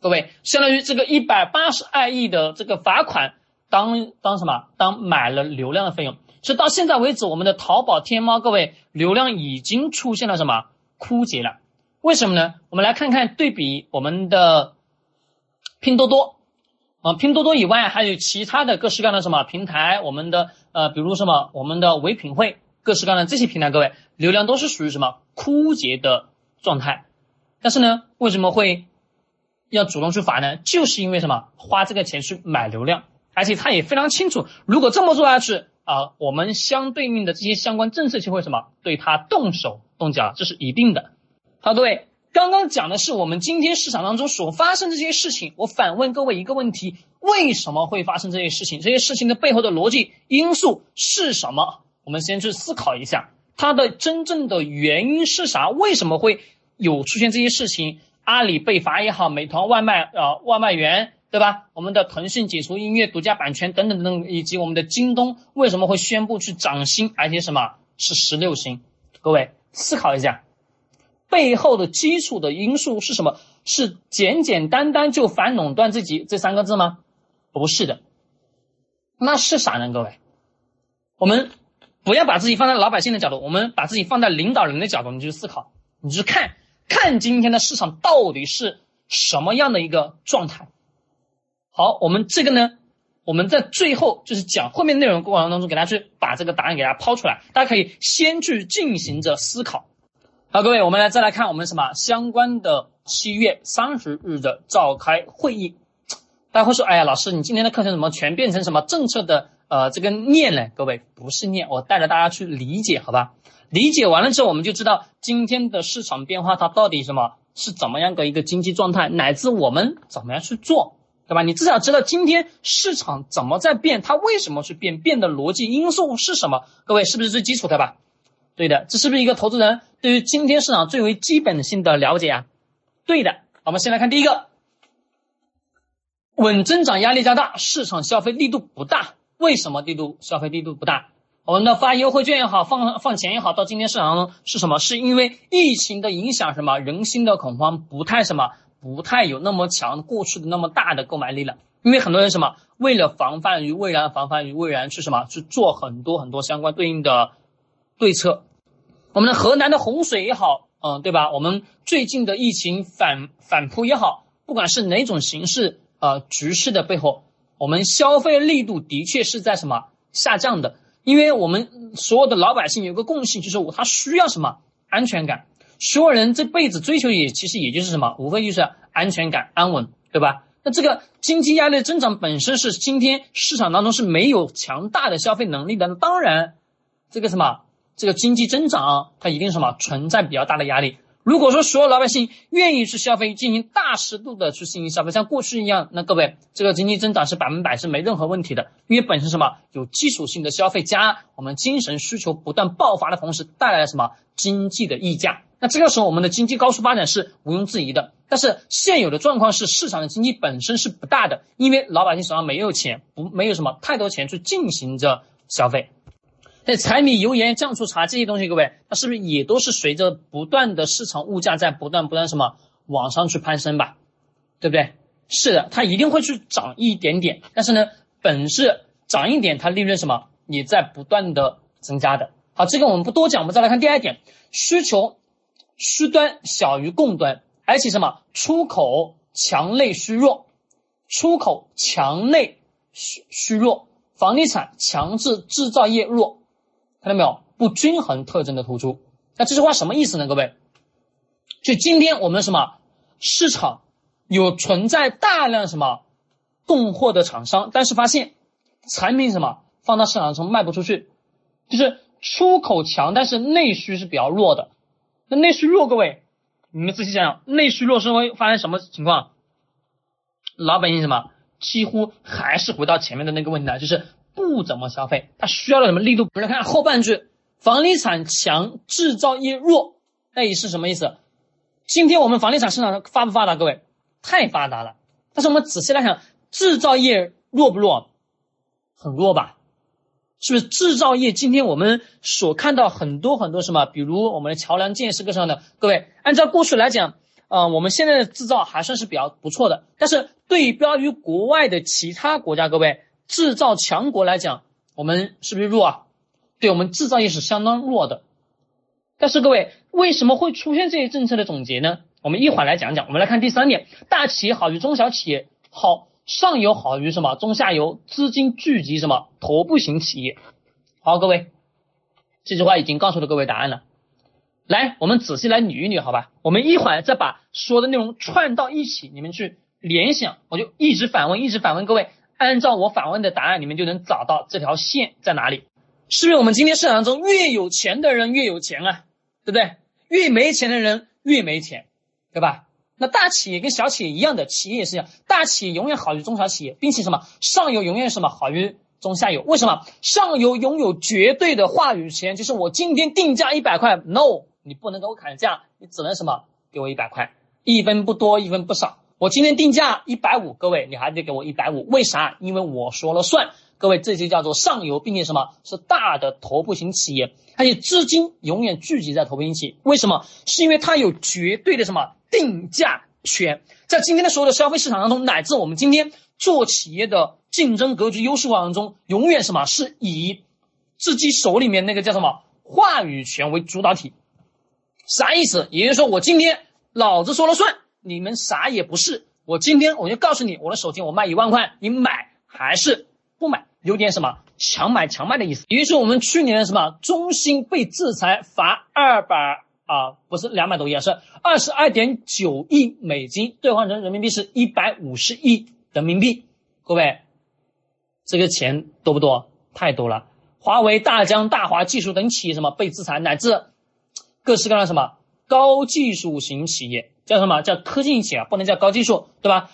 各位，相当于这个一百八十二亿的这个罚款，当当什么？当买了流量的费用。所以到现在为止，我们的淘宝、天猫，各位流量已经出现了什么枯竭了？为什么呢？我们来看看对比我们的拼多多啊，拼多多以外还有其他的各式各样的什么平台，我们的呃，比如什么我们的唯品会，各式各样的这些平台，各位流量都是属于什么枯竭的状态。但是呢，为什么会要主动去罚呢？就是因为什么？花这个钱去买流量，而且他也非常清楚，如果这么做下去。啊，我们相对应的这些相关政策就会什么对他动手动脚，这是一定的。好，各位，刚刚讲的是我们今天市场当中所发生这些事情。我反问各位一个问题：为什么会发生这些事情？这些事情的背后的逻辑因素是什么？我们先去思考一下，它的真正的原因是啥？为什么会有出现这些事情？阿里被罚也好，美团外卖啊，外卖员。对吧？我们的腾讯解除音乐独家版权等等等等，以及我们的京东为什么会宣布去涨薪，而且什么是十六薪？各位思考一下，背后的基础的因素是什么？是简简单单就反垄断这几这三个字吗？不是的，那是啥呢？各位，我们不要把自己放在老百姓的角度，我们把自己放在领导人的角度，你去思考，你去看看今天的市场到底是什么样的一个状态。好，我们这个呢，我们在最后就是讲后面内容过程当中，给大家去把这个答案给大家抛出来，大家可以先去进行着思考。好，各位，我们来再来看我们什么相关的七月三十日的召开会议。大家会说，哎呀，老师，你今天的课程怎么全变成什么政策的呃这个念呢？各位不是念，我带着大家去理解，好吧？理解完了之后，我们就知道今天的市场变化它到底什么是怎么样的一个经济状态，乃至我们怎么样去做。对吧？你至少知道今天市场怎么在变，它为什么去变，变的逻辑因素是什么？各位是不是最基础的吧？对的，这是不是一个投资人对于今天市场最为基本性的了解啊？对的，我们先来看第一个，稳增长压力加大，市场消费力度不大。为什么力度消费力度不大？我们的发优惠券也好，放放钱也好，到今天市场当中是什么？是因为疫情的影响，什么人心的恐慌不太什么？不太有那么强过去的那么大的购买力了，因为很多人什么为了防范于未然，防范于未然去什么去做很多很多相关对应的对策。我们的河南的洪水也好，嗯，对吧？我们最近的疫情反反扑也好，不管是哪种形式，呃，局势的背后，我们消费力度的确是在什么下降的，因为我们所有的老百姓有个共性，就是我他需要什么安全感。所有人这辈子追求也其实也就是什么，无非就是安全感、安稳，对吧？那这个经济压力增长本身是今天市场当中是没有强大的消费能力的，当然，这个什么，这个经济增长它一定什么存在比较大的压力。如果说所有老百姓愿意去消费，进行大尺度的去进行消费，像过去一样，那各位这个经济增长是百分百是没任何问题的，因为本身什么有基础性的消费加我们精神需求不断爆发的同时，带来了什么经济的溢价。那这个时候，我们的经济高速发展是毋庸置疑的。但是现有的状况是，市场的经济本身是不大的，因为老百姓手上没有钱，不没有什么太多钱去进行着消费。那柴米油盐酱醋茶这些东西，各位，它是不是也都是随着不断的市场物价在不断不断什么往上去攀升吧？对不对？是的，它一定会去涨一点点。但是呢，本是涨一点，它利润什么也在不断的增加的。好，这个我们不多讲，我们再来看第二点，需求。需端小于供端，而且什么出口强内需弱，出口强内需虚弱，房地产强制制造业弱，看到没有？不均衡特征的突出。那这句话什么意思呢？各位，就今天我们什么市场有存在大量什么供货的厂商，但是发现产品什么放到市场上卖不出去，就是出口强，但是内需是比较弱的。那内需弱，各位，你们仔细想想，内需弱是会发生什么情况？老百姓什么，几乎还是回到前面的那个问题呢，就是不怎么消费，它需要的什么力度？我们来看后半句，房地产强，制造业弱，那也是什么意思？今天我们房地产市场发不发达？各位，太发达了。但是我们仔细来想，制造业弱不弱？很弱吧？是不是制造业？今天我们所看到很多很多什么，比如我们的桥梁建设各上的各位，按照过去来讲，呃，我们现在的制造还算是比较不错的，但是对标于国外的其他国家，各位制造强国来讲，我们是不是弱啊？对我们制造业是相当弱的。但是各位，为什么会出现这些政策的总结呢？我们一会儿来讲讲。我们来看第三点，大企业好于中小企业，好上游好于什么？中下游资金聚集什么？头部型企业。好，各位，这句话已经告诉了各位答案了。来，我们仔细来捋一捋，好吧？我们一会儿再把说的内容串到一起，你们去联想。我就一直反问，一直反问各位，按照我反问的答案，你们就能找到这条线在哪里。是不是我们今天市场中越有钱的人越有钱啊？对不对？越没钱的人越没钱，对吧？那大企业跟小企业一样的，企业也是一样，大企业永远好于中小企业，并且什么上游永远什么好于中下游？为什么？上游拥有绝对的话语权，就是我今天定价一百块，no，你不能给我砍价，你只能什么给我一百块，一分不多，一分不少。我今天定价一百五，各位你还得给我一百五，为啥？因为我说了算。各位，这就叫做上游，并且什么是大的头部型企业，而且资金永远聚集在头部型企业。为什么？是因为它有绝对的什么定价权，在今天的所有的消费市场当中，乃至我们今天做企业的竞争格局优势过程中，永远什么是以自己手里面那个叫什么话语权为主导体。啥意思？也就是说，我今天老子说了算，你们啥也不是。我今天我就告诉你，我的手机我卖一万块，你买还是？不买有点什么强买强卖的意思。也就是我们去年的什么中兴被制裁罚二百啊，不是两百多亿啊，是二十二点九亿美金，兑换成人民币是一百五十亿人民币。各位，这个钱多不多？太多了。华为、大疆、大华技术等企业什么被制裁，乃至各式各样的什么高技术型企业，叫什么叫科技型企业，不能叫高技术，对吧？